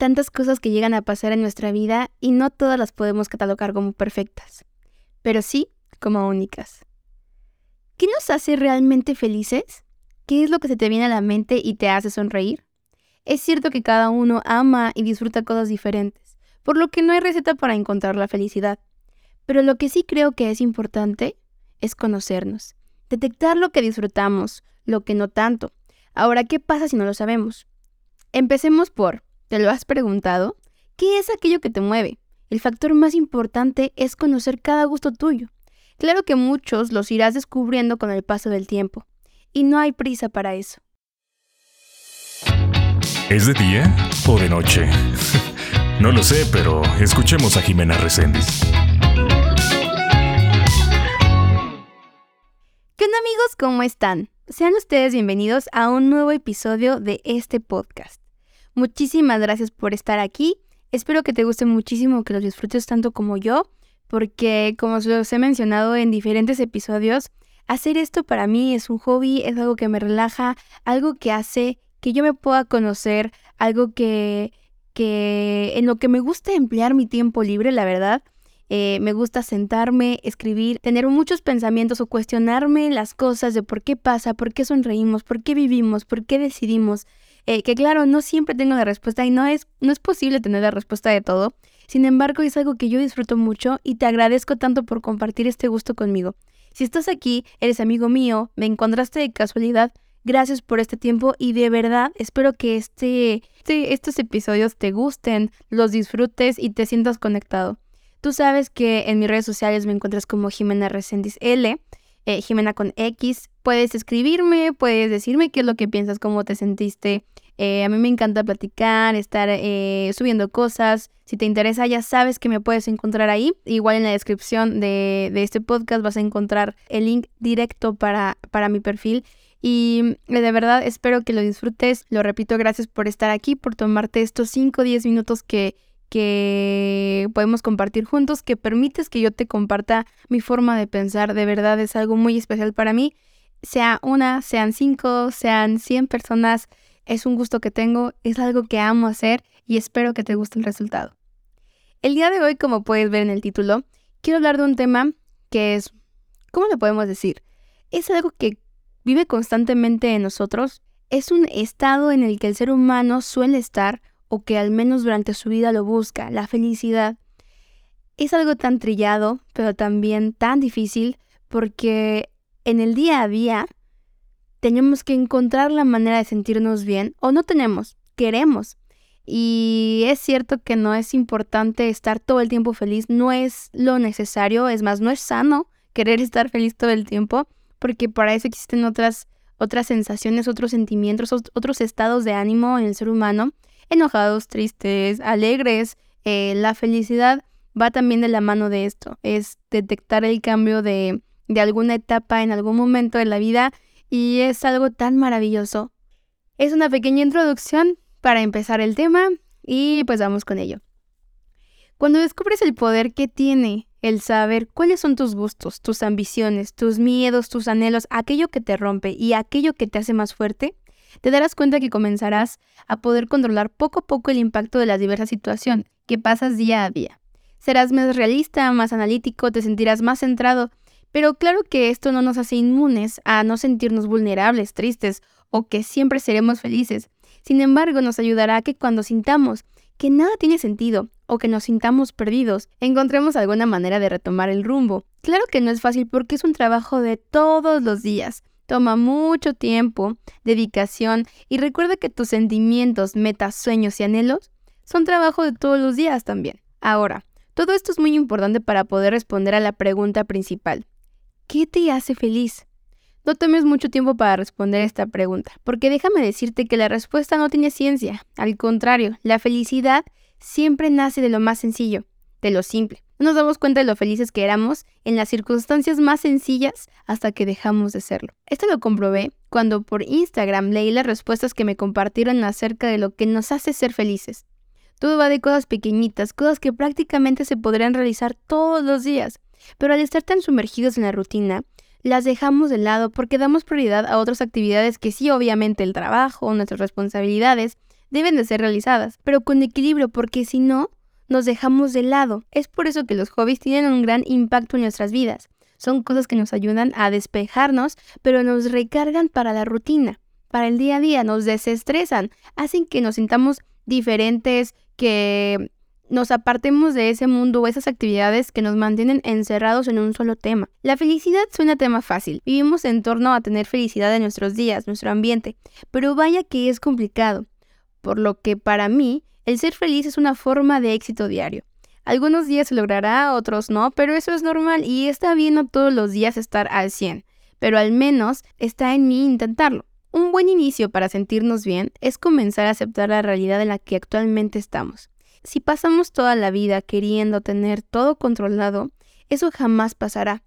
tantas cosas que llegan a pasar en nuestra vida y no todas las podemos catalogar como perfectas, pero sí como únicas. ¿Qué nos hace realmente felices? ¿Qué es lo que se te viene a la mente y te hace sonreír? Es cierto que cada uno ama y disfruta cosas diferentes, por lo que no hay receta para encontrar la felicidad. Pero lo que sí creo que es importante es conocernos, detectar lo que disfrutamos, lo que no tanto. Ahora, ¿qué pasa si no lo sabemos? Empecemos por, ¿te lo has preguntado? ¿Qué es aquello que te mueve? El factor más importante es conocer cada gusto tuyo. Claro que muchos los irás descubriendo con el paso del tiempo, y no hay prisa para eso. ¿Es de día o de noche? no lo sé, pero escuchemos a Jimena Reséndiz. ¿Qué onda amigos? ¿Cómo están? Sean ustedes bienvenidos a un nuevo episodio de este podcast. Muchísimas gracias por estar aquí. Espero que te guste muchísimo, que los disfrutes tanto como yo, porque como os he mencionado en diferentes episodios, hacer esto para mí es un hobby, es algo que me relaja, algo que hace que yo me pueda conocer, algo que, que en lo que me gusta emplear mi tiempo libre, la verdad. Eh, me gusta sentarme, escribir, tener muchos pensamientos o cuestionarme las cosas de por qué pasa, por qué sonreímos, por qué vivimos, por qué decidimos. Eh, que claro, no siempre tengo la respuesta y no es, no es posible tener la respuesta de todo. Sin embargo, es algo que yo disfruto mucho y te agradezco tanto por compartir este gusto conmigo. Si estás aquí, eres amigo mío, me encontraste de casualidad, gracias por este tiempo y de verdad espero que este, este estos episodios te gusten, los disfrutes y te sientas conectado. Tú sabes que en mis redes sociales me encuentras como Jimena Resendiz L, eh, Jimena con X. Puedes escribirme, puedes decirme qué es lo que piensas, cómo te sentiste. Eh, a mí me encanta platicar, estar eh, subiendo cosas. Si te interesa, ya sabes que me puedes encontrar ahí. Igual en la descripción de, de este podcast vas a encontrar el link directo para, para mi perfil. Y de verdad espero que lo disfrutes. Lo repito, gracias por estar aquí, por tomarte estos 5 o 10 minutos que, que podemos compartir juntos, que permites que yo te comparta mi forma de pensar. De verdad es algo muy especial para mí. Sea una, sean cinco, sean cien personas, es un gusto que tengo, es algo que amo hacer y espero que te guste el resultado. El día de hoy, como puedes ver en el título, quiero hablar de un tema que es, ¿cómo lo podemos decir? Es algo que vive constantemente en nosotros, es un estado en el que el ser humano suele estar o que al menos durante su vida lo busca, la felicidad, es algo tan trillado, pero también tan difícil, porque en el día a día tenemos que encontrar la manera de sentirnos bien, o no tenemos, queremos. Y es cierto que no es importante estar todo el tiempo feliz, no es lo necesario, es más, no es sano querer estar feliz todo el tiempo, porque para eso existen otras, otras sensaciones, otros sentimientos, otros estados de ánimo en el ser humano enojados, tristes, alegres. Eh, la felicidad va también de la mano de esto, es detectar el cambio de, de alguna etapa en algún momento de la vida y es algo tan maravilloso. Es una pequeña introducción para empezar el tema y pues vamos con ello. Cuando descubres el poder que tiene el saber cuáles son tus gustos, tus ambiciones, tus miedos, tus anhelos, aquello que te rompe y aquello que te hace más fuerte, te darás cuenta que comenzarás a poder controlar poco a poco el impacto de las diversas situaciones que pasas día a día. Serás más realista, más analítico, te sentirás más centrado, pero claro que esto no nos hace inmunes a no sentirnos vulnerables, tristes o que siempre seremos felices. Sin embargo, nos ayudará a que cuando sintamos que nada tiene sentido o que nos sintamos perdidos, encontremos alguna manera de retomar el rumbo. Claro que no es fácil porque es un trabajo de todos los días, Toma mucho tiempo, dedicación y recuerda que tus sentimientos, metas, sueños y anhelos son trabajo de todos los días también. Ahora, todo esto es muy importante para poder responder a la pregunta principal. ¿Qué te hace feliz? No tomes mucho tiempo para responder esta pregunta, porque déjame decirte que la respuesta no tiene ciencia. Al contrario, la felicidad siempre nace de lo más sencillo, de lo simple. No nos damos cuenta de lo felices que éramos en las circunstancias más sencillas hasta que dejamos de serlo. Esto lo comprobé cuando por Instagram leí las respuestas que me compartieron acerca de lo que nos hace ser felices. Todo va de cosas pequeñitas, cosas que prácticamente se podrían realizar todos los días, pero al estar tan sumergidos en la rutina, las dejamos de lado porque damos prioridad a otras actividades que sí, obviamente el trabajo, nuestras responsabilidades, deben de ser realizadas, pero con equilibrio porque si no, nos dejamos de lado. Es por eso que los hobbies tienen un gran impacto en nuestras vidas. Son cosas que nos ayudan a despejarnos, pero nos recargan para la rutina, para el día a día, nos desestresan, hacen que nos sintamos diferentes, que nos apartemos de ese mundo o esas actividades que nos mantienen encerrados en un solo tema. La felicidad suena tema fácil. Vivimos en torno a tener felicidad en nuestros días, nuestro ambiente, pero vaya que es complicado. Por lo que para mí, el ser feliz es una forma de éxito diario. Algunos días se logrará, otros no, pero eso es normal y está bien no todos los días estar al 100, pero al menos está en mí intentarlo. Un buen inicio para sentirnos bien es comenzar a aceptar la realidad en la que actualmente estamos. Si pasamos toda la vida queriendo tener todo controlado, eso jamás pasará,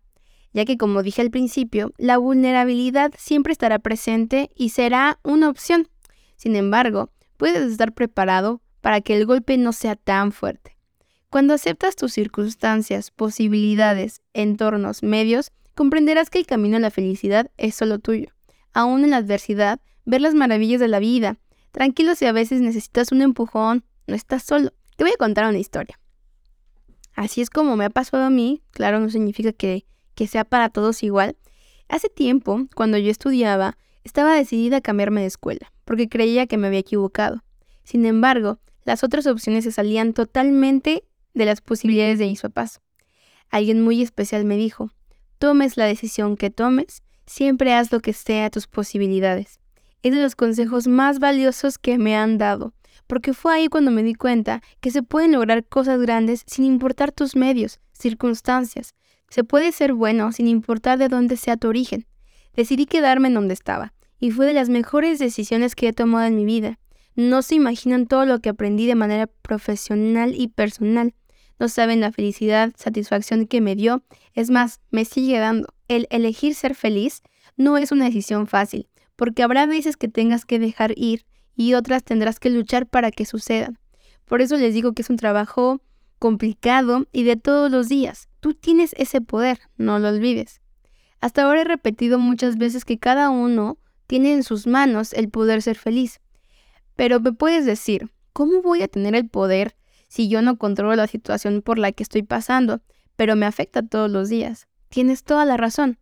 ya que como dije al principio, la vulnerabilidad siempre estará presente y será una opción. Sin embargo, puedes estar preparado para que el golpe no sea tan fuerte. Cuando aceptas tus circunstancias, posibilidades, entornos, medios, comprenderás que el camino a la felicidad es solo tuyo. Aún en la adversidad, ver las maravillas de la vida. Tranquilo si a veces necesitas un empujón, no estás solo. Te voy a contar una historia. Así es como me ha pasado a mí, claro, no significa que, que sea para todos igual. Hace tiempo, cuando yo estudiaba, estaba decidida a cambiarme de escuela, porque creía que me había equivocado. Sin embargo, las otras opciones se salían totalmente de las posibilidades de mis papás. Alguien muy especial me dijo, tomes la decisión que tomes, siempre haz lo que sea tus posibilidades. Es de los consejos más valiosos que me han dado, porque fue ahí cuando me di cuenta que se pueden lograr cosas grandes sin importar tus medios, circunstancias. Se puede ser bueno sin importar de dónde sea tu origen. Decidí quedarme en donde estaba, y fue de las mejores decisiones que he tomado en mi vida. No se imaginan todo lo que aprendí de manera profesional y personal. No saben la felicidad, satisfacción que me dio. Es más, me sigue dando. El elegir ser feliz no es una decisión fácil, porque habrá veces que tengas que dejar ir y otras tendrás que luchar para que sucedan. Por eso les digo que es un trabajo complicado y de todos los días. Tú tienes ese poder, no lo olvides. Hasta ahora he repetido muchas veces que cada uno tiene en sus manos el poder ser feliz. Pero me puedes decir, ¿cómo voy a tener el poder si yo no controlo la situación por la que estoy pasando, pero me afecta todos los días? Tienes toda la razón.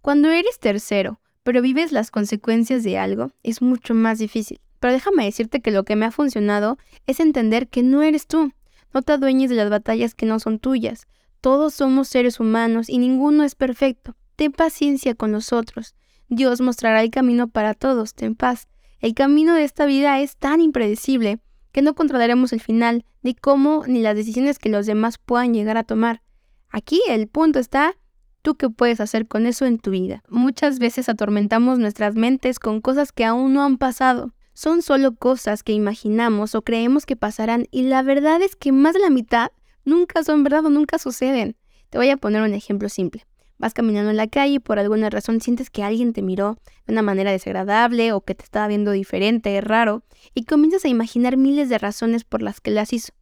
Cuando eres tercero, pero vives las consecuencias de algo, es mucho más difícil. Pero déjame decirte que lo que me ha funcionado es entender que no eres tú. No te adueñes de las batallas que no son tuyas. Todos somos seres humanos y ninguno es perfecto. Ten paciencia con nosotros. Dios mostrará el camino para todos. Ten paz. El camino de esta vida es tan impredecible que no controlaremos el final, ni cómo, ni las decisiones que los demás puedan llegar a tomar. Aquí el punto está tú qué puedes hacer con eso en tu vida. Muchas veces atormentamos nuestras mentes con cosas que aún no han pasado son solo cosas que imaginamos o creemos que pasarán y la verdad es que más de la mitad nunca son verdad o nunca suceden. Te voy a poner un ejemplo simple. Vas caminando en la calle y por alguna razón sientes que alguien te miró de una manera desagradable o que te estaba viendo diferente, raro, y comienzas a imaginar miles de razones por las que las hizo.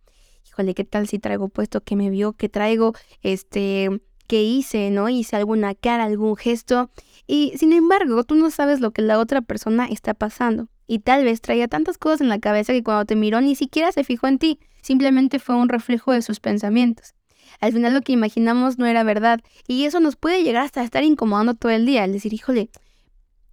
Híjole, ¿qué tal si traigo puesto que me vio, que traigo, este, que hice, ¿no? Hice alguna cara, algún gesto, y sin embargo, tú no sabes lo que la otra persona está pasando y tal vez traía tantas cosas en la cabeza que cuando te miró ni siquiera se fijó en ti, simplemente fue un reflejo de sus pensamientos. Al final lo que imaginamos no era verdad y eso nos puede llegar hasta estar incomodando todo el día, el decir, híjole,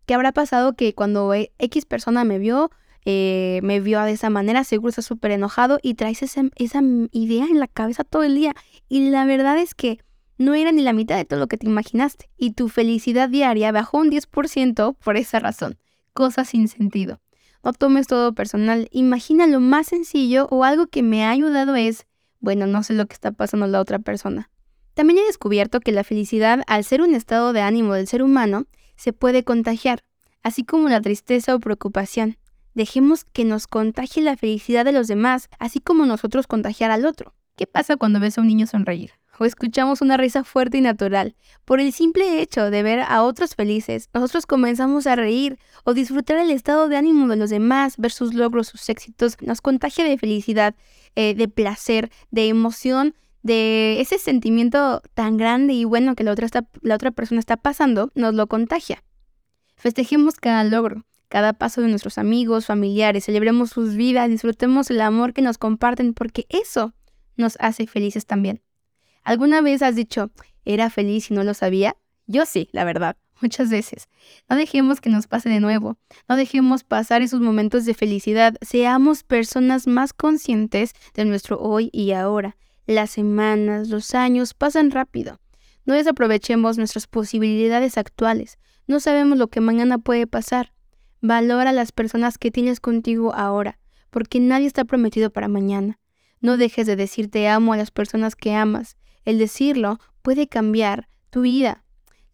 ¿qué habrá pasado que cuando X persona me vio, eh, me vio de esa manera, seguro está súper enojado y traes esa, esa idea en la cabeza todo el día? Y la verdad es que no era ni la mitad de todo lo que te imaginaste y tu felicidad diaria bajó un 10% por esa razón. Cosas sin sentido. No tomes todo personal. Imagina lo más sencillo o algo que me ha ayudado es, bueno, no sé lo que está pasando la otra persona. También he descubierto que la felicidad, al ser un estado de ánimo del ser humano, se puede contagiar, así como la tristeza o preocupación. Dejemos que nos contagie la felicidad de los demás, así como nosotros contagiar al otro. ¿Qué pasa cuando ves a un niño sonreír? O escuchamos una risa fuerte y natural. Por el simple hecho de ver a otros felices, nosotros comenzamos a reír o disfrutar el estado de ánimo de los demás, ver sus logros, sus éxitos, nos contagia de felicidad, eh, de placer, de emoción, de ese sentimiento tan grande y bueno que la otra, la otra persona está pasando, nos lo contagia. Festejemos cada logro, cada paso de nuestros amigos, familiares, celebremos sus vidas, disfrutemos el amor que nos comparten, porque eso nos hace felices también. ¿Alguna vez has dicho, era feliz y no lo sabía? Yo sí, la verdad, muchas veces. No dejemos que nos pase de nuevo, no dejemos pasar esos momentos de felicidad, seamos personas más conscientes de nuestro hoy y ahora. Las semanas, los años pasan rápido. No desaprovechemos nuestras posibilidades actuales. No sabemos lo que mañana puede pasar. Valora a las personas que tienes contigo ahora, porque nadie está prometido para mañana. No dejes de decir te amo a las personas que amas. El decirlo puede cambiar tu vida.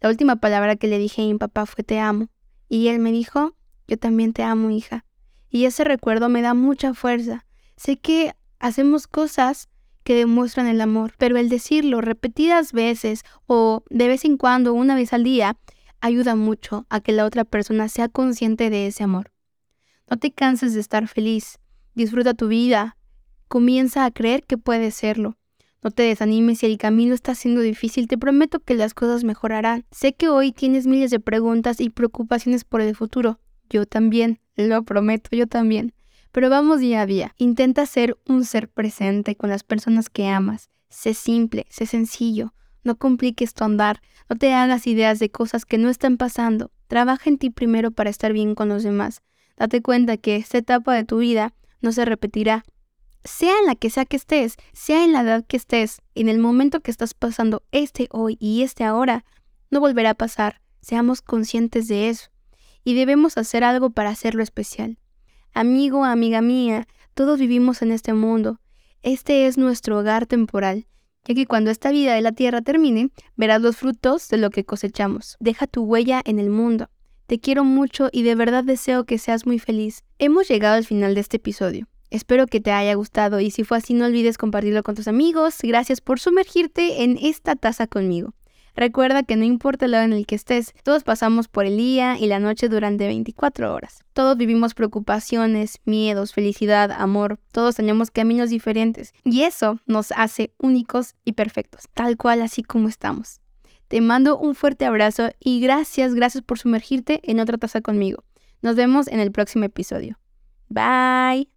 La última palabra que le dije a mi papá fue te amo. Y él me dijo, yo también te amo, hija. Y ese recuerdo me da mucha fuerza. Sé que hacemos cosas que demuestran el amor, pero el decirlo repetidas veces o de vez en cuando, una vez al día, ayuda mucho a que la otra persona sea consciente de ese amor. No te canses de estar feliz, disfruta tu vida, comienza a creer que puedes serlo. No te desanimes si el camino está siendo difícil, te prometo que las cosas mejorarán. Sé que hoy tienes miles de preguntas y preocupaciones por el futuro. Yo también, lo prometo, yo también. Pero vamos día a día. Intenta ser un ser presente con las personas que amas. Sé simple, sé sencillo. No compliques tu andar. No te hagas ideas de cosas que no están pasando. Trabaja en ti primero para estar bien con los demás. Date cuenta que esta etapa de tu vida no se repetirá sea en la que sea que estés, sea en la edad que estés, en el momento que estás pasando este hoy y este ahora, no volverá a pasar. Seamos conscientes de eso. Y debemos hacer algo para hacerlo especial. Amigo, amiga mía, todos vivimos en este mundo. Este es nuestro hogar temporal, ya que cuando esta vida de la tierra termine, verás los frutos de lo que cosechamos. Deja tu huella en el mundo. Te quiero mucho y de verdad deseo que seas muy feliz. Hemos llegado al final de este episodio. Espero que te haya gustado y si fue así no olvides compartirlo con tus amigos. Gracias por sumergirte en esta taza conmigo. Recuerda que no importa el lado en el que estés, todos pasamos por el día y la noche durante 24 horas. Todos vivimos preocupaciones, miedos, felicidad, amor, todos tenemos caminos diferentes y eso nos hace únicos y perfectos, tal cual así como estamos. Te mando un fuerte abrazo y gracias, gracias por sumergirte en otra taza conmigo. Nos vemos en el próximo episodio. Bye.